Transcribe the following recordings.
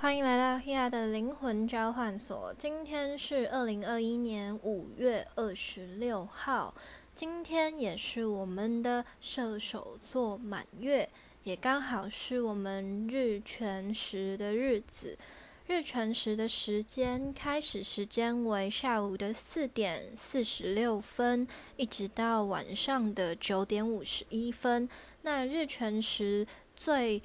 欢迎来到 Hea 的灵魂交换所。今天是二零二一年五月二十六号，今天也是我们的射手座满月，也刚好是我们日全食的日子。日全食的时间开始时间为下午的四点四十六分，一直到晚上的九点五十一分。那日全食最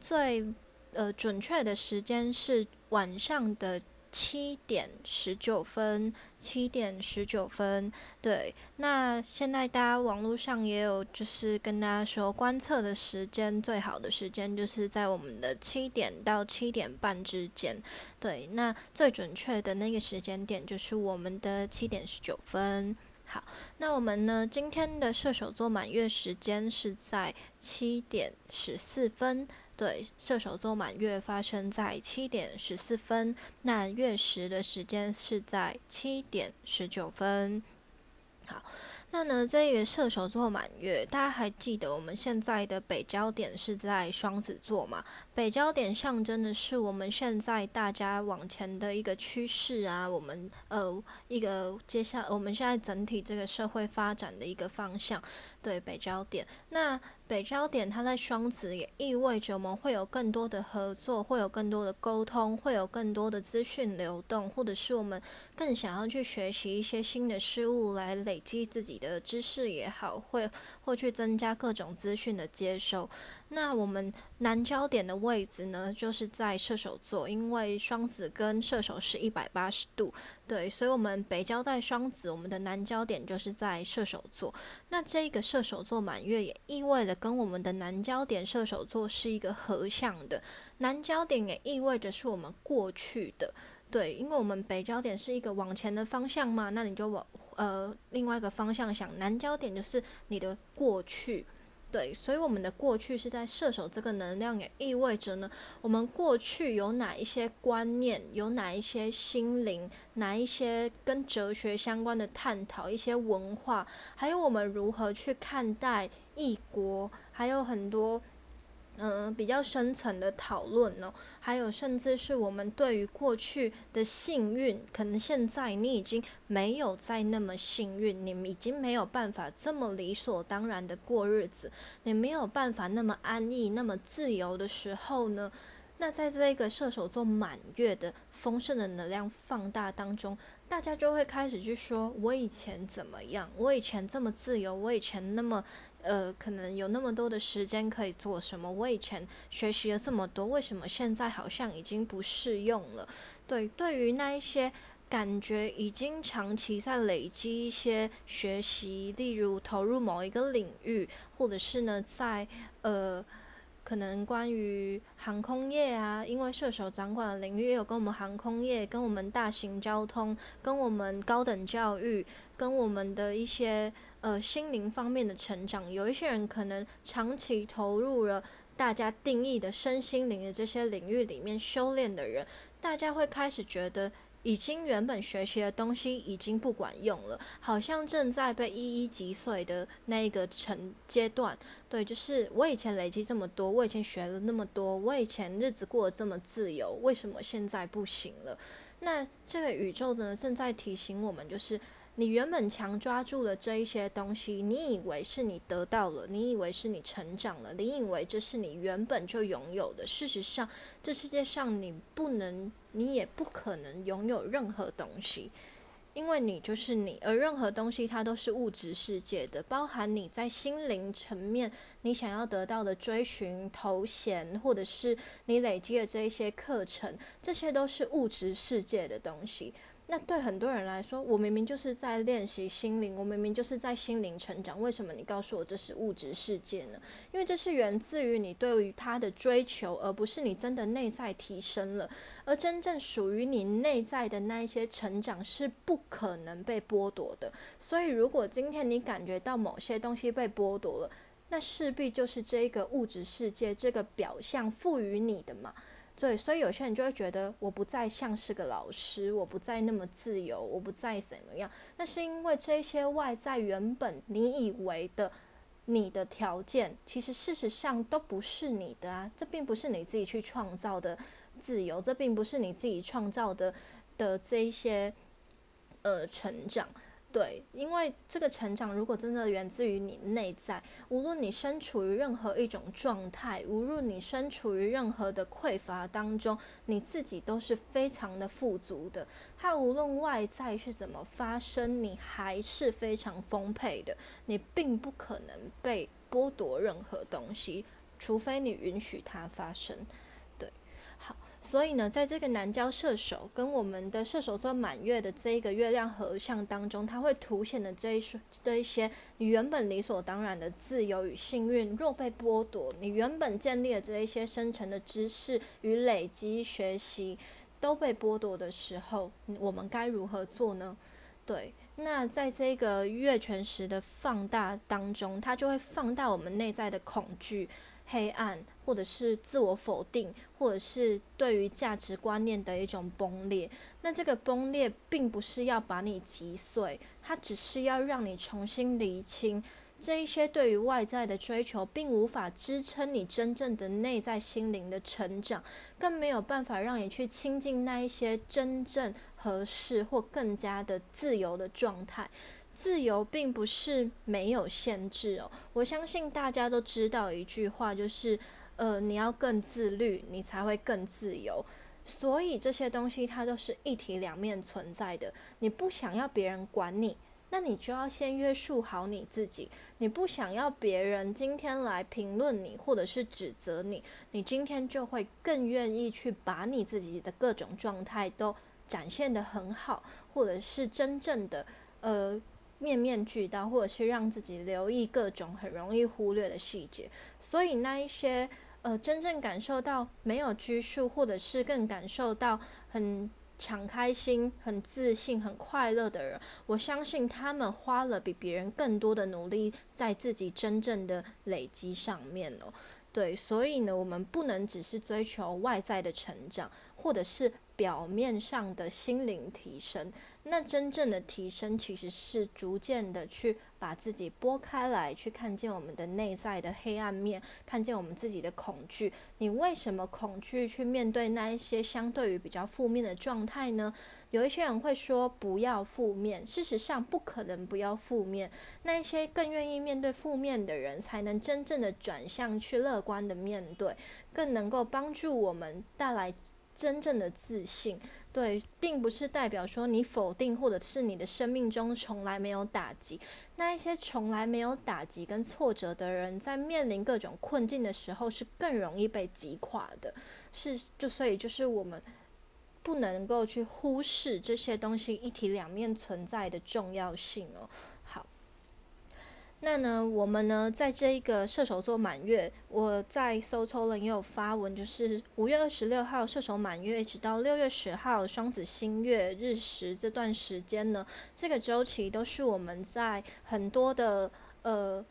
最呃，准确的时间是晚上的七点十九分，七点十九分。对，那现在大家网络上也有，就是跟大家说，观测的时间最好的时间就是在我们的七点到七点半之间。对，那最准确的那个时间点就是我们的七点十九分。好，那我们呢，今天的射手座满月时间是在七点十四分。对，射手座满月发生在七点十四分，那月食的时间是在七点十九分。好。那呢，这个射手座满月，大家还记得我们现在的北焦点是在双子座嘛？北焦点象征的是我们现在大家往前的一个趋势啊，我们呃一个接下我们现在整体这个社会发展的一个方向。对，北焦点。那北焦点它在双子，也意味着我们会有更多的合作，会有更多的沟通，会有更多的资讯流动，或者是我们更想要去学习一些新的事物，来累积自己的知识也好，会或去增加各种资讯的接收。那我们南焦点的位置呢，就是在射手座，因为双子跟射手是一百八十度，对，所以我们北焦在双子，我们的南焦点就是在射手座。那这个射手座满月也意味着跟我们的南焦点射手座是一个合相的，南焦点也意味着是我们过去的，对，因为我们北焦点是一个往前的方向嘛，那你就往呃另外一个方向想，南焦点就是你的过去。对，所以我们的过去是在射手这个能量，也意味着呢，我们过去有哪一些观念，有哪一些心灵，哪一些跟哲学相关的探讨，一些文化，还有我们如何去看待异国，还有很多。嗯，比较深层的讨论呢，还有甚至是我们对于过去的幸运，可能现在你已经没有再那么幸运，你们已经没有办法这么理所当然的过日子，你没有办法那么安逸、那么自由的时候呢？那在这个射手座满月的丰盛的能量放大当中，大家就会开始去说：我以前怎么样？我以前这么自由，我以前那么……呃，可能有那么多的时间可以做什么？我以前学习了这么多，为什么现在好像已经不适用了？对，对于那一些感觉已经长期在累积一些学习，例如投入某一个领域，或者是呢，在呃。可能关于航空业啊，因为射手掌管的领域也有跟我们航空业、跟我们大型交通、跟我们高等教育、跟我们的一些呃心灵方面的成长，有一些人可能长期投入了大家定义的身心灵的这些领域里面修炼的人，大家会开始觉得。已经原本学习的东西已经不管用了，好像正在被一一击碎的那个层阶段。对，就是我以前累积这么多，我以前学了那么多，我以前日子过得这么自由，为什么现在不行了？那这个宇宙呢，正在提醒我们，就是。你原本强抓住了这一些东西，你以为是你得到了，你以为是你成长了，你以为这是你原本就拥有的。事实上，这世界上你不能，你也不可能拥有任何东西，因为你就是你，而任何东西它都是物质世界的，包含你在心灵层面你想要得到的追寻头衔，或者是你累积的这一些课程，这些都是物质世界的东西。那对很多人来说，我明明就是在练习心灵，我明明就是在心灵成长，为什么你告诉我这是物质世界呢？因为这是源自于你对于他的追求，而不是你真的内在提升了。而真正属于你内在的那一些成长是不可能被剥夺的。所以，如果今天你感觉到某些东西被剥夺了，那势必就是这个物质世界这个表象赋予你的嘛。对，所以有些人就会觉得我不再像是个老师，我不再那么自由，我不再怎么样。那是因为这些外在原本你以为的你的条件，其实事实上都不是你的啊，这并不是你自己去创造的。自由，这并不是你自己创造的的这一些呃成长。对，因为这个成长如果真的源自于你内在，无论你身处于任何一种状态，无论你身处于任何的匮乏当中，你自己都是非常的富足的。它无论外在是怎么发生，你还是非常丰沛的。你并不可能被剥夺任何东西，除非你允许它发生。所以呢，在这个南郊射手跟我们的射手座满月的这一个月亮合相当中，它会凸显的这一些这一些你原本理所当然的自由与幸运，若被剥夺，你原本建立的这一些深层的知识与累积学习都被剥夺的时候，我们该如何做呢？对，那在这个月全食的放大当中，它就会放大我们内在的恐惧。黑暗，或者是自我否定，或者是对于价值观念的一种崩裂。那这个崩裂并不是要把你击碎，它只是要让你重新厘清这一些对于外在的追求，并无法支撑你真正的内在心灵的成长，更没有办法让你去亲近那一些真正合适或更加的自由的状态。自由并不是没有限制哦，我相信大家都知道一句话，就是，呃，你要更自律，你才会更自由。所以这些东西它都是一体两面存在的。你不想要别人管你，那你就要先约束好你自己。你不想要别人今天来评论你或者是指责你，你今天就会更愿意去把你自己的各种状态都展现得很好，或者是真正的，呃。面面俱到，或者是让自己留意各种很容易忽略的细节，所以那一些呃真正感受到没有拘束，或者是更感受到很敞开心、很自信、很快乐的人，我相信他们花了比别人更多的努力在自己真正的累积上面哦。对，所以呢，我们不能只是追求外在的成长，或者是表面上的心灵提升。那真正的提升，其实是逐渐的去把自己拨开来，去看见我们的内在的黑暗面，看见我们自己的恐惧。你为什么恐惧去面对那一些相对于比较负面的状态呢？有一些人会说不要负面，事实上不可能不要负面。那一些更愿意面对负面的人，才能真正的转向去乐观的面对，更能够帮助我们带来真正的自信。对，并不是代表说你否定，或者是你的生命中从来没有打击。那一些从来没有打击跟挫折的人，在面临各种困境的时候，是更容易被击垮的。是，就所以就是我们不能够去忽视这些东西一体两面存在的重要性哦。那呢，我们呢，在这一个射手座满月，我在搜抽了也有发文，就是五月二十六号射手满月，一直到六月十号双子星月日食这段时间呢，这个周期都是我们在很多的呃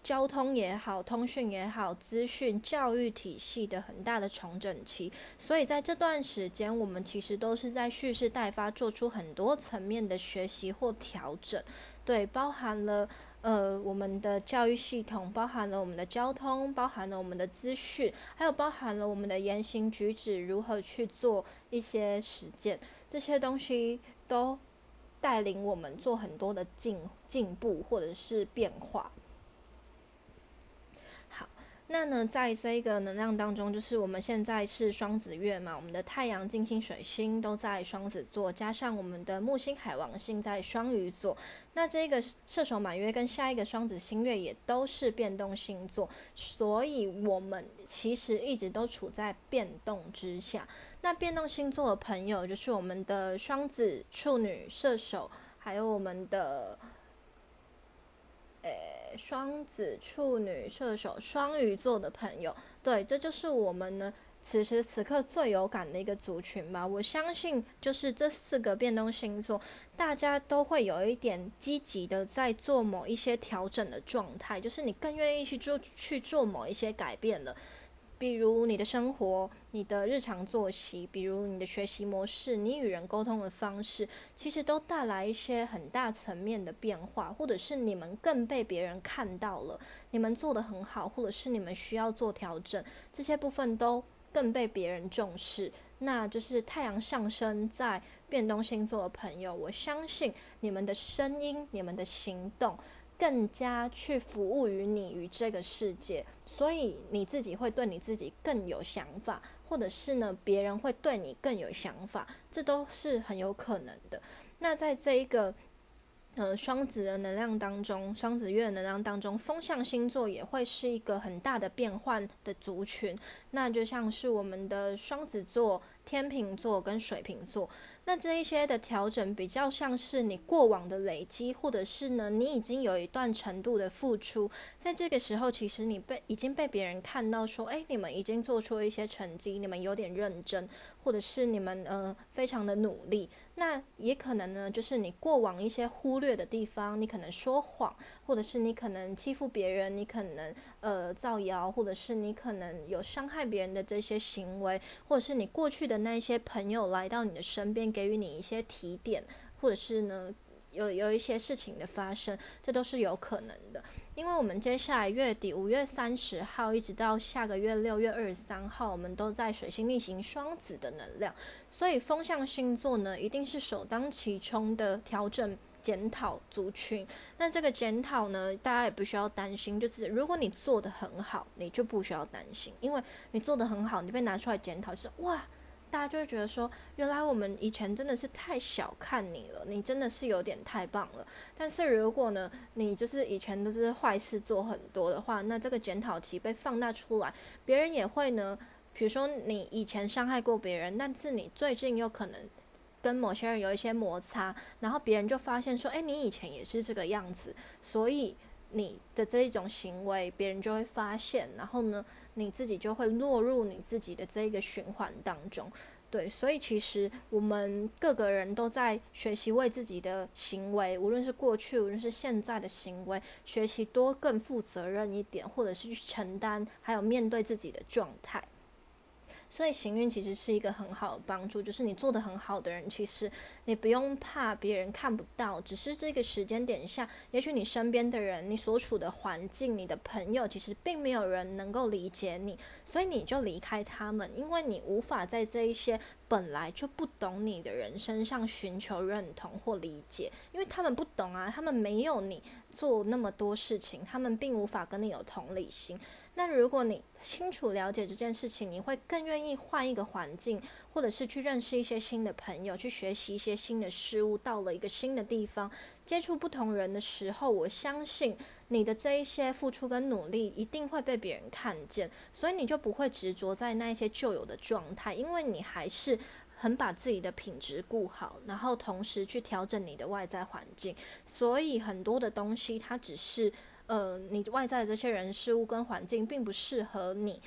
交通也好、通讯也好、资讯教育体系的很大的重整期，所以在这段时间，我们其实都是在蓄势待发，做出很多层面的学习或调整，对，包含了。呃，我们的教育系统包含了我们的交通，包含了我们的资讯，还有包含了我们的言行举止，如何去做一些实践，这些东西都带领我们做很多的进进步或者是变化。那呢，在这一个能量当中，就是我们现在是双子月嘛，我们的太阳、金星、水星都在双子座，加上我们的木星、海王星在双鱼座。那这个射手满月跟下一个双子星月也都是变动星座，所以我们其实一直都处在变动之下。那变动星座的朋友，就是我们的双子、处女、射手，还有我们的，诶。双子、处女、射手、双鱼座的朋友，对，这就是我们呢此时此刻最有感的一个族群吧。我相信，就是这四个变动星座，大家都会有一点积极的在做某一些调整的状态，就是你更愿意去做去做某一些改变了。比如你的生活、你的日常作息，比如你的学习模式、你与人沟通的方式，其实都带来一些很大层面的变化，或者是你们更被别人看到了，你们做得很好，或者是你们需要做调整，这些部分都更被别人重视。那就是太阳上升在变动星座的朋友，我相信你们的声音、你们的行动，更加去服务于你与这个世界，所以你自己会对你自己更有想法，或者是呢，别人会对你更有想法，这都是很有可能的。那在这一个。呃，双子的能量当中，双子月的能量当中，风象星座也会是一个很大的变换的族群。那就像是我们的双子座、天秤座跟水瓶座。那这一些的调整，比较像是你过往的累积，或者是呢，你已经有一段程度的付出，在这个时候，其实你被已经被别人看到说，哎，你们已经做出一些成绩，你们有点认真，或者是你们呃非常的努力。那也可能呢，就是你过往一些忽略的地方，你可能说谎，或者是你可能欺负别人，你可能呃造谣，或者是你可能有伤害别人的这些行为，或者是你过去的那些朋友来到你的身边，给予你一些提点，或者是呢有有一些事情的发生，这都是有可能的。因为我们接下来月底五月三十号一直到下个月六月二十三号，我们都在水星逆行双子的能量，所以风象星座呢一定是首当其冲的调整检讨族群。那这个检讨呢，大家也不需要担心，就是如果你做的很好，你就不需要担心，因为你做的很好，你被拿出来检讨，就是哇。大家就会觉得说，原来我们以前真的是太小看你了，你真的是有点太棒了。但是如果呢，你就是以前都是坏事做很多的话，那这个检讨期被放大出来，别人也会呢，比如说你以前伤害过别人，但是你最近又可能跟某些人有一些摩擦，然后别人就发现说，哎，你以前也是这个样子，所以你的这一种行为，别人就会发现，然后呢？你自己就会落入你自己的这一个循环当中，对，所以其实我们各个人都在学习为自己的行为，无论是过去，无论是现在的行为，学习多更负责任一点，或者是去承担，还有面对自己的状态。所以行运其实是一个很好的帮助，就是你做的很好的人，其实你不用怕别人看不到，只是这个时间点下，也许你身边的人、你所处的环境、你的朋友，其实并没有人能够理解你，所以你就离开他们，因为你无法在这一些本来就不懂你的人身上寻求认同或理解，因为他们不懂啊，他们没有你做那么多事情，他们并无法跟你有同理心。那如果你清楚了解这件事情，你会更愿意换一个环境，或者是去认识一些新的朋友，去学习一些新的事物。到了一个新的地方，接触不同人的时候，我相信你的这一些付出跟努力一定会被别人看见，所以你就不会执着在那一些旧有的状态，因为你还是很把自己的品质顾好，然后同时去调整你的外在环境。所以很多的东西，它只是。呃，你外在的这些人事物跟环境并不适合你，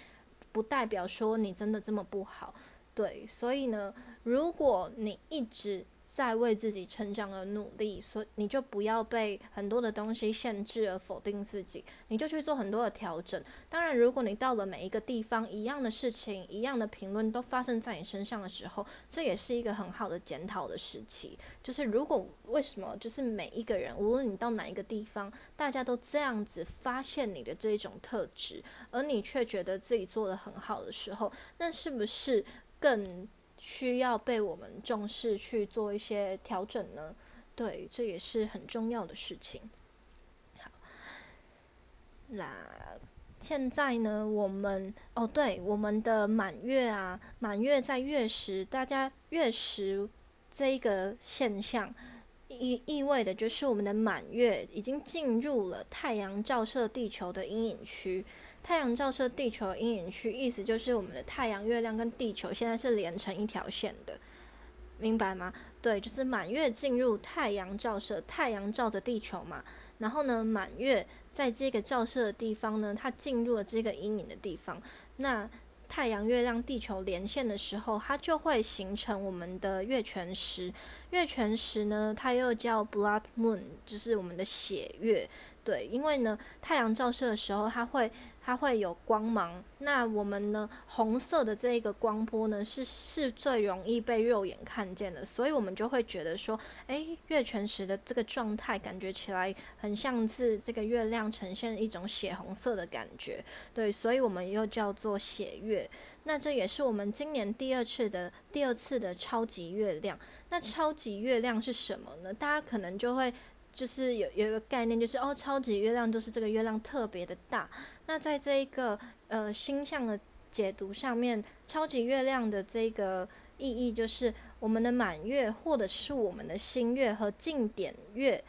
不代表说你真的这么不好，对，所以呢，如果你一直。在为自己成长而努力，所以你就不要被很多的东西限制而否定自己，你就去做很多的调整。当然，如果你到了每一个地方，一样的事情、一样的评论都发生在你身上的时候，这也是一个很好的检讨的时期。就是如果为什么，就是每一个人，无论你到哪一个地方，大家都这样子发现你的这种特质，而你却觉得自己做的很好的时候，那是不是更？需要被我们重视去做一些调整呢？对，这也是很重要的事情。好，那现在呢，我们哦，对，我们的满月啊，满月在月食，大家月食这一个现象意意味的就是我们的满月已经进入了太阳照射地球的阴影区。太阳照射地球阴影区，意思就是我们的太阳、月亮跟地球现在是连成一条线的，明白吗？对，就是满月进入太阳照射，太阳照着地球嘛，然后呢，满月在这个照射的地方呢，它进入了这个阴影的地方，那太阳、月亮、地球连线的时候，它就会形成我们的月全食。月全食呢，它又叫 blood moon，就是我们的血月。对，因为呢，太阳照射的时候，它会它会有光芒。那我们呢，红色的这一个光波呢，是是最容易被肉眼看见的，所以我们就会觉得说，诶，月全食的这个状态感觉起来很像是这个月亮呈现一种血红色的感觉，对，所以我们又叫做血月。那这也是我们今年第二次的第二次的超级月亮。那超级月亮是什么呢？大家可能就会。就是有有一个概念，就是哦，超级月亮就是这个月亮特别的大。那在这一个呃星象的解读上面，超级月亮的这个意义就是我们的满月或者是我们的新月和近点月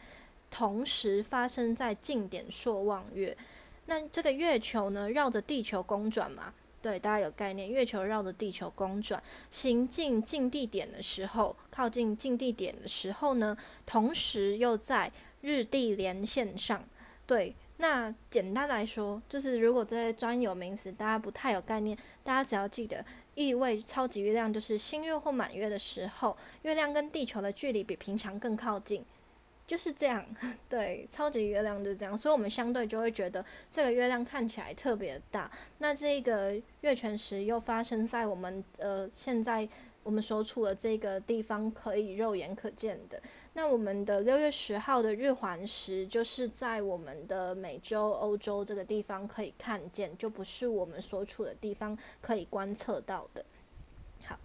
同时发生在近点朔望月。那这个月球呢绕着地球公转嘛？对，大家有概念，月球绕着地球公转，行进近地点的时候，靠近近地点的时候呢，同时又在日地连线上。对，那简单来说，就是如果这些专有名词大家不太有概念，大家只要记得，意味超级月亮就是新月或满月的时候，月亮跟地球的距离比平常更靠近。就是这样，对，超级月亮就是这样，所以我们相对就会觉得这个月亮看起来特别大。那这个月全食又发生在我们呃现在我们所处的这个地方可以肉眼可见的。那我们的六月十号的日环食就是在我们的美洲、欧洲这个地方可以看见，就不是我们所处的地方可以观测到的。好。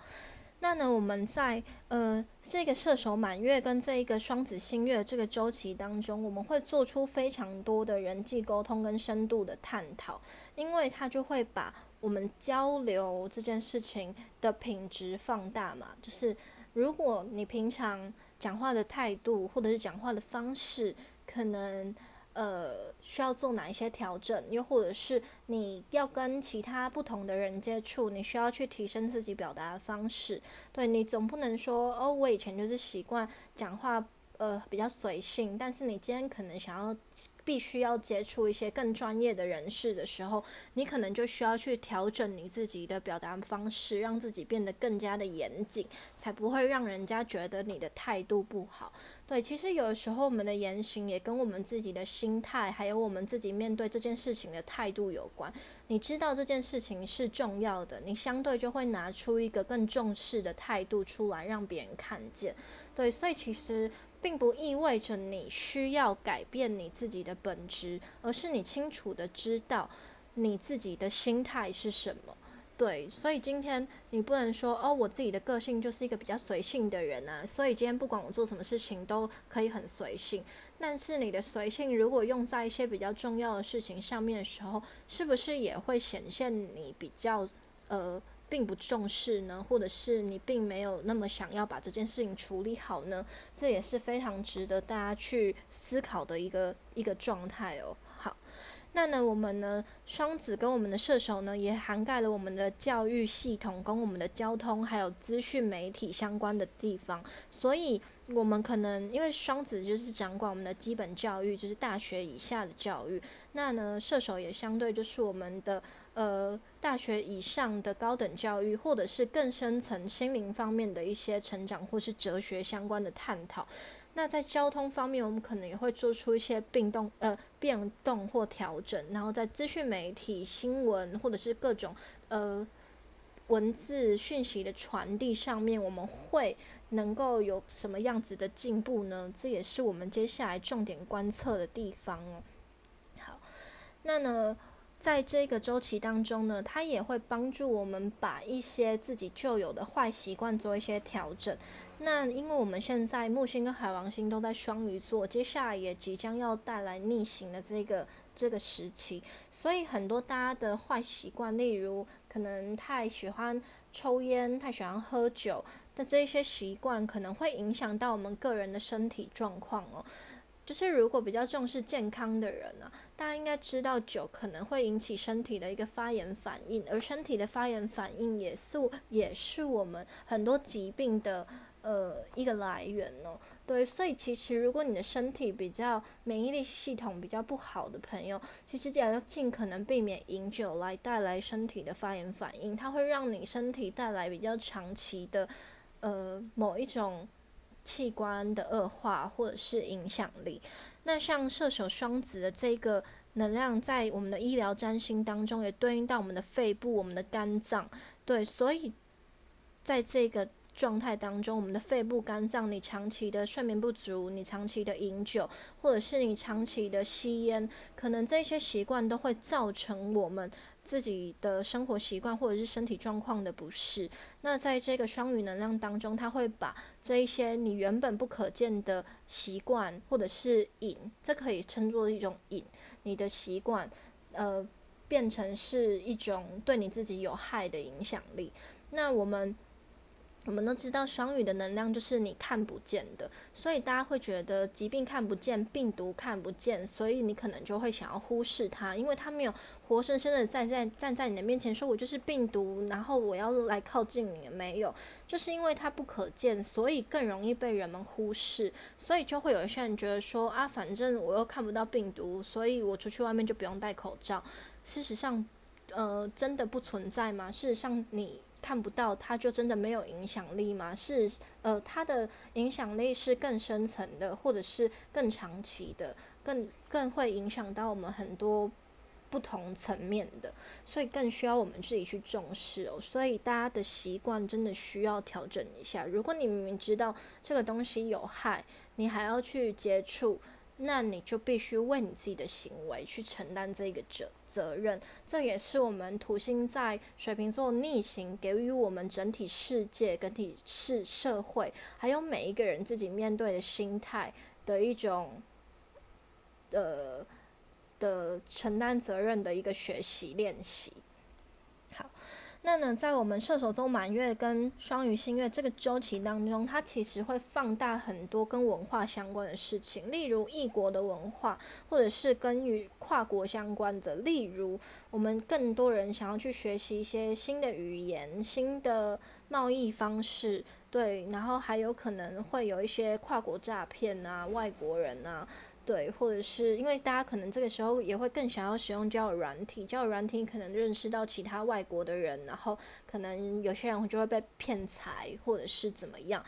那呢，我们在呃这个射手满月跟这一个双子星月这个周期当中，我们会做出非常多的人际沟通跟深度的探讨，因为它就会把我们交流这件事情的品质放大嘛。就是如果你平常讲话的态度或者是讲话的方式，可能。呃，需要做哪一些调整？又或者是你要跟其他不同的人接触，你需要去提升自己表达的方式。对你总不能说哦，我以前就是习惯讲话，呃，比较随性，但是你今天可能想要。必须要接触一些更专业的人士的时候，你可能就需要去调整你自己的表达方式，让自己变得更加的严谨，才不会让人家觉得你的态度不好。对，其实有的时候我们的言行也跟我们自己的心态，还有我们自己面对这件事情的态度有关。你知道这件事情是重要的，你相对就会拿出一个更重视的态度出来，让别人看见。对，所以其实。并不意味着你需要改变你自己的本质，而是你清楚的知道你自己的心态是什么。对，所以今天你不能说哦，我自己的个性就是一个比较随性的人啊，所以今天不管我做什么事情都可以很随性。但是你的随性如果用在一些比较重要的事情上面的时候，是不是也会显现你比较呃？并不重视呢，或者是你并没有那么想要把这件事情处理好呢？这也是非常值得大家去思考的一个一个状态哦。好，那呢，我们呢，双子跟我们的射手呢，也涵盖了我们的教育系统跟我们的交通还有资讯媒体相关的地方，所以我们可能因为双子就是掌管我们的基本教育，就是大学以下的教育，那呢，射手也相对就是我们的。呃，大学以上的高等教育，或者是更深层心灵方面的一些成长，或是哲学相关的探讨。那在交通方面，我们可能也会做出一些变动，呃，变动或调整。然后在资讯媒体、新闻，或者是各种呃文字讯息的传递上面，我们会能够有什么样子的进步呢？这也是我们接下来重点观测的地方哦。好，那呢？在这个周期当中呢，它也会帮助我们把一些自己旧有的坏习惯做一些调整。那因为我们现在木星跟海王星都在双鱼座，接下来也即将要带来逆行的这个这个时期，所以很多大家的坏习惯，例如可能太喜欢抽烟、太喜欢喝酒的这些习惯，可能会影响到我们个人的身体状况哦。就是如果比较重视健康的人呢，大家应该知道酒可能会引起身体的一个发炎反应，而身体的发炎反应也是也是我们很多疾病的呃一个来源哦。对，所以其实如果你的身体比较免疫力系统比较不好的朋友，其实也要尽可能避免饮酒来带来身体的发炎反应，它会让你身体带来比较长期的呃某一种。器官的恶化或者是影响力，那像射手双子的这个能量在我们的医疗占星当中也对应到我们的肺部、我们的肝脏，对，所以在这个。状态当中，我们的肺部、肝脏，你长期的睡眠不足，你长期的饮酒，或者是你长期的吸烟，可能这些习惯都会造成我们自己的生活习惯或者是身体状况的不适。那在这个双鱼能量当中，它会把这一些你原本不可见的习惯，或者是瘾，这可以称作一种瘾，你的习惯，呃，变成是一种对你自己有害的影响力。那我们。我们都知道双鱼的能量就是你看不见的，所以大家会觉得疾病看不见，病毒看不见，所以你可能就会想要忽视它，因为它没有活生生的站在站在你的面前说“我就是病毒”，然后我要来靠近你，没有，就是因为它不可见，所以更容易被人们忽视，所以就会有一些人觉得说啊，反正我又看不到病毒，所以我出去外面就不用戴口罩。事实上，呃，真的不存在吗？事实上，你。看不到，它就真的没有影响力吗？是，呃，它的影响力是更深层的，或者是更长期的，更更会影响到我们很多不同层面的，所以更需要我们自己去重视哦。所以大家的习惯真的需要调整一下。如果你明明知道这个东西有害，你还要去接触。那你就必须为你自己的行为去承担这个责责任，这也是我们土星在水瓶座逆行给予我们整体世界、整体是社会，还有每一个人自己面对的心态的一种，呃的承担责任的一个学习练习。那呢，在我们射手座满月跟双鱼星月这个周期当中，它其实会放大很多跟文化相关的事情，例如异国的文化，或者是跟与跨国相关的，例如我们更多人想要去学习一些新的语言、新的贸易方式，对，然后还有可能会有一些跨国诈骗啊，外国人啊。对，或者是因为大家可能这个时候也会更想要使用交友软体，交友软体可能认识到其他外国的人，然后可能有些人就会被骗财，或者是怎么样。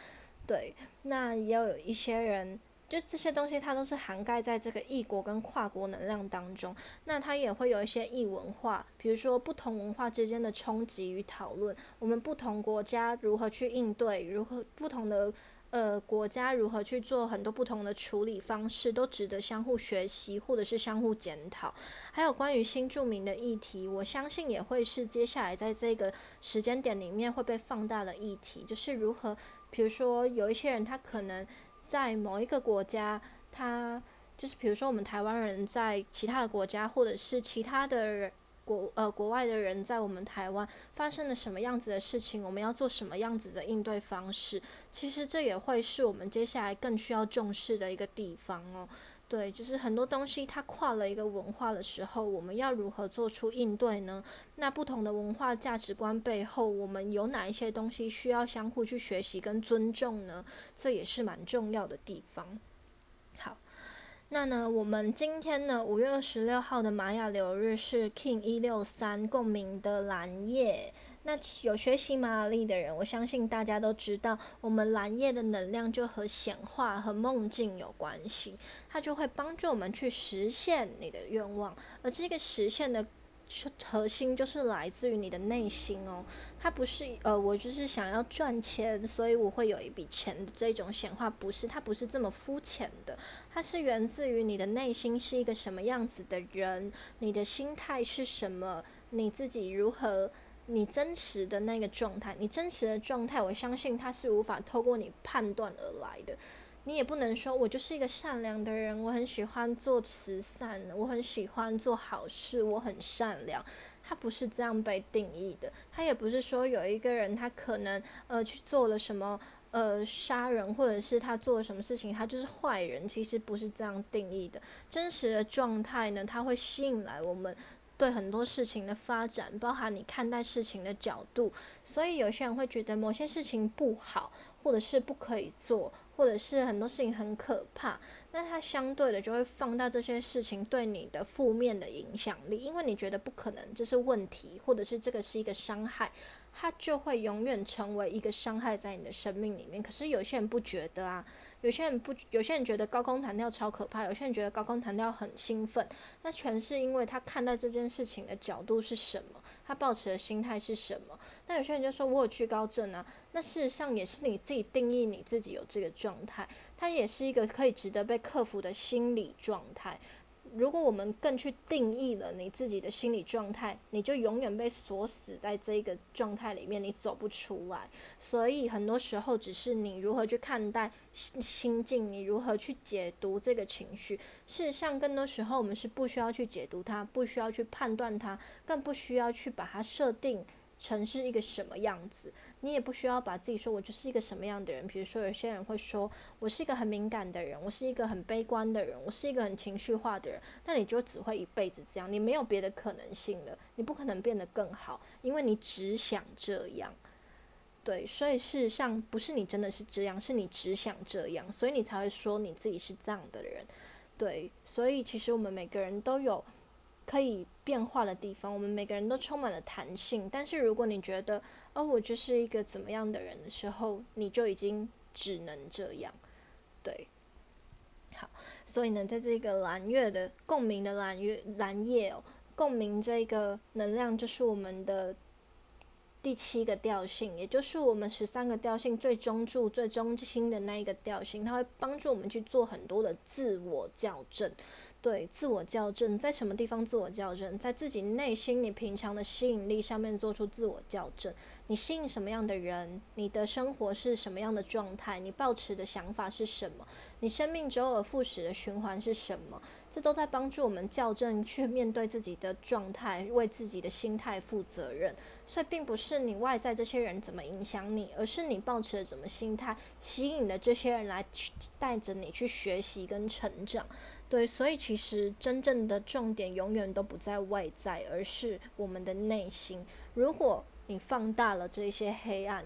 对，那也有一些人，就这些东西它都是涵盖在这个异国跟跨国能量当中。那它也会有一些异文化，比如说不同文化之间的冲击与讨论，我们不同国家如何去应对，如何不同的。呃，国家如何去做很多不同的处理方式，都值得相互学习或者是相互检讨。还有关于新著名的议题，我相信也会是接下来在这个时间点里面会被放大的议题，就是如何，比如说有一些人他可能在某一个国家，他就是比如说我们台湾人在其他的国家，或者是其他的人。国呃，国外的人在我们台湾发生了什么样子的事情？我们要做什么样子的应对方式？其实这也会是我们接下来更需要重视的一个地方哦。对，就是很多东西它跨了一个文化的时候，我们要如何做出应对呢？那不同的文化价值观背后，我们有哪一些东西需要相互去学习跟尊重呢？这也是蛮重要的地方。那呢，我们今天呢，五月二十六号的玛雅流日是 King 一六三共鸣的蓝夜。那有学习玛雅历的人，我相信大家都知道，我们蓝夜的能量就和显化和梦境有关系，它就会帮助我们去实现你的愿望，而这个实现的。核心就是来自于你的内心哦，它不是呃，我就是想要赚钱，所以我会有一笔钱的这种显化，不是，它不是这么肤浅的，它是源自于你的内心是一个什么样子的人，你的心态是什么，你自己如何，你真实的那个状态，你真实的状态，我相信它是无法透过你判断而来的。你也不能说，我就是一个善良的人，我很喜欢做慈善，我很喜欢做好事，我很善良。他不是这样被定义的，他也不是说有一个人他可能呃去做了什么呃杀人，或者是他做了什么事情，他就是坏人。其实不是这样定义的，真实的状态呢，它会吸引来我们对很多事情的发展，包含你看待事情的角度。所以有些人会觉得某些事情不好，或者是不可以做。或者是很多事情很可怕，那它相对的就会放大这些事情对你的负面的影响力，因为你觉得不可能，这是问题，或者是这个是一个伤害，它就会永远成为一个伤害在你的生命里面。可是有些人不觉得啊，有些人不，有些人觉得高空弹跳超可怕，有些人觉得高空弹跳很兴奋，那全是因为他看待这件事情的角度是什么，他保持的心态是什么。那有些人就说我有惧高症啊，那事实上也是你自己定义你自己有这个状态，它也是一个可以值得被克服的心理状态。如果我们更去定义了你自己的心理状态，你就永远被锁死在这个状态里面，你走不出来。所以很多时候，只是你如何去看待心心境，你如何去解读这个情绪。事实上，更多时候我们是不需要去解读它，不需要去判断它，更不需要去把它设定。成是一个什么样子，你也不需要把自己说我就是一个什么样的人。比如说，有些人会说我是一个很敏感的人，我是一个很悲观的人，我是一个很情绪化的人。那你就只会一辈子这样，你没有别的可能性了，你不可能变得更好，因为你只想这样。对，所以事实上不是你真的是这样，是你只想这样，所以你才会说你自己是这样的人。对，所以其实我们每个人都有。可以变化的地方，我们每个人都充满了弹性。但是如果你觉得，哦，我就是一个怎么样的人的时候，你就已经只能这样，对。好，所以呢，在这个蓝月的共鸣的蓝月蓝夜哦，共鸣这个能量就是我们的第七个调性，也就是我们十三个调性最中柱、最中心的那一个调性，它会帮助我们去做很多的自我校正。对自我校正，在什么地方自我校正？在自己内心，你平常的吸引力上面做出自我校正。你吸引什么样的人？你的生活是什么样的状态？你抱持的想法是什么？你生命周而复始的循环是什么？这都在帮助我们校正，去面对自己的状态，为自己的心态负责任。所以，并不是你外在这些人怎么影响你，而是你抱持的什么心态，吸引的这些人来带着你去学习跟成长。对，所以其实真正的重点永远都不在外在，而是我们的内心。如果你放大了这些黑暗，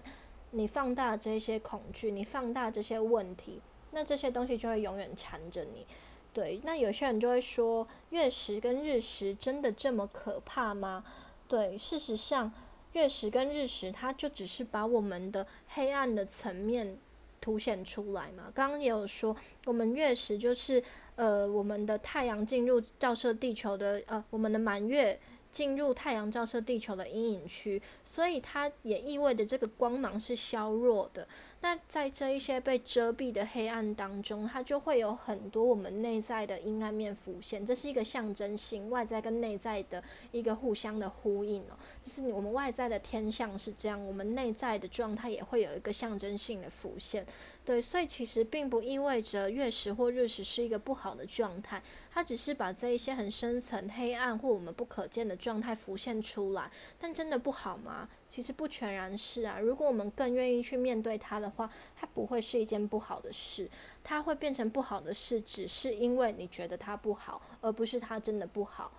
你放大这些恐惧，你放大这些问题，那这些东西就会永远缠着你。对，那有些人就会说，月食跟日食真的这么可怕吗？对，事实上，月食跟日食，它就只是把我们的黑暗的层面。凸显出来嘛？刚刚也有说，我们月食就是呃，我们的太阳进入照射地球的呃，我们的满月进入太阳照射地球的阴影区，所以它也意味着这个光芒是削弱的。那在这一些被遮蔽的黑暗当中，它就会有很多我们内在的阴暗面浮现。这是一个象征性，外在跟内在的一个互相的呼应哦。就是我们外在的天象是这样，我们内在的状态也会有一个象征性的浮现。对，所以其实并不意味着月食或日食是一个不好的状态，它只是把这一些很深层黑暗或我们不可见的状态浮现出来。但真的不好吗？其实不全然是啊，如果我们更愿意去面对它的话，它不会是一件不好的事。它会变成不好的事，只是因为你觉得它不好，而不是它真的不好。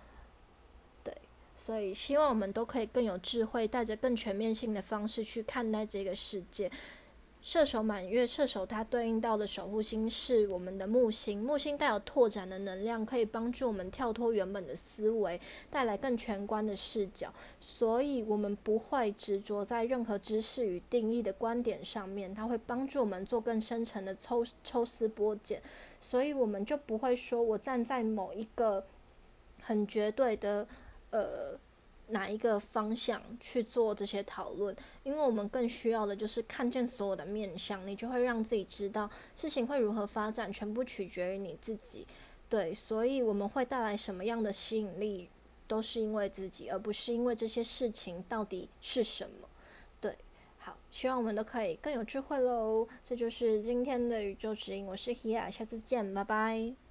对，所以希望我们都可以更有智慧，带着更全面性的方式去看待这个世界。射手满月，射手它对应到的守护星是我们的木星。木星带有拓展的能量，可以帮助我们跳脱原本的思维，带来更全观的视角。所以，我们不会执着在任何知识与定义的观点上面，它会帮助我们做更深层的抽抽丝剥茧。所以，我们就不会说我站在某一个很绝对的呃。哪一个方向去做这些讨论？因为我们更需要的就是看见所有的面相，你就会让自己知道事情会如何发展，全部取决于你自己。对，所以我们会带来什么样的吸引力，都是因为自己，而不是因为这些事情到底是什么。对，好，希望我们都可以更有智慧喽。这就是今天的宇宙指引，我是 Hia，下次见，拜拜。